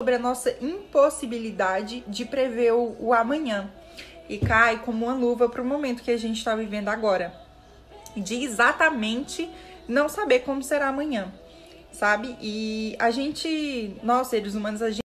sobre a nossa impossibilidade de prever o, o amanhã e cai como uma luva para o momento que a gente está vivendo agora, de exatamente não saber como será amanhã, sabe? E a gente, nós seres humanos, a gente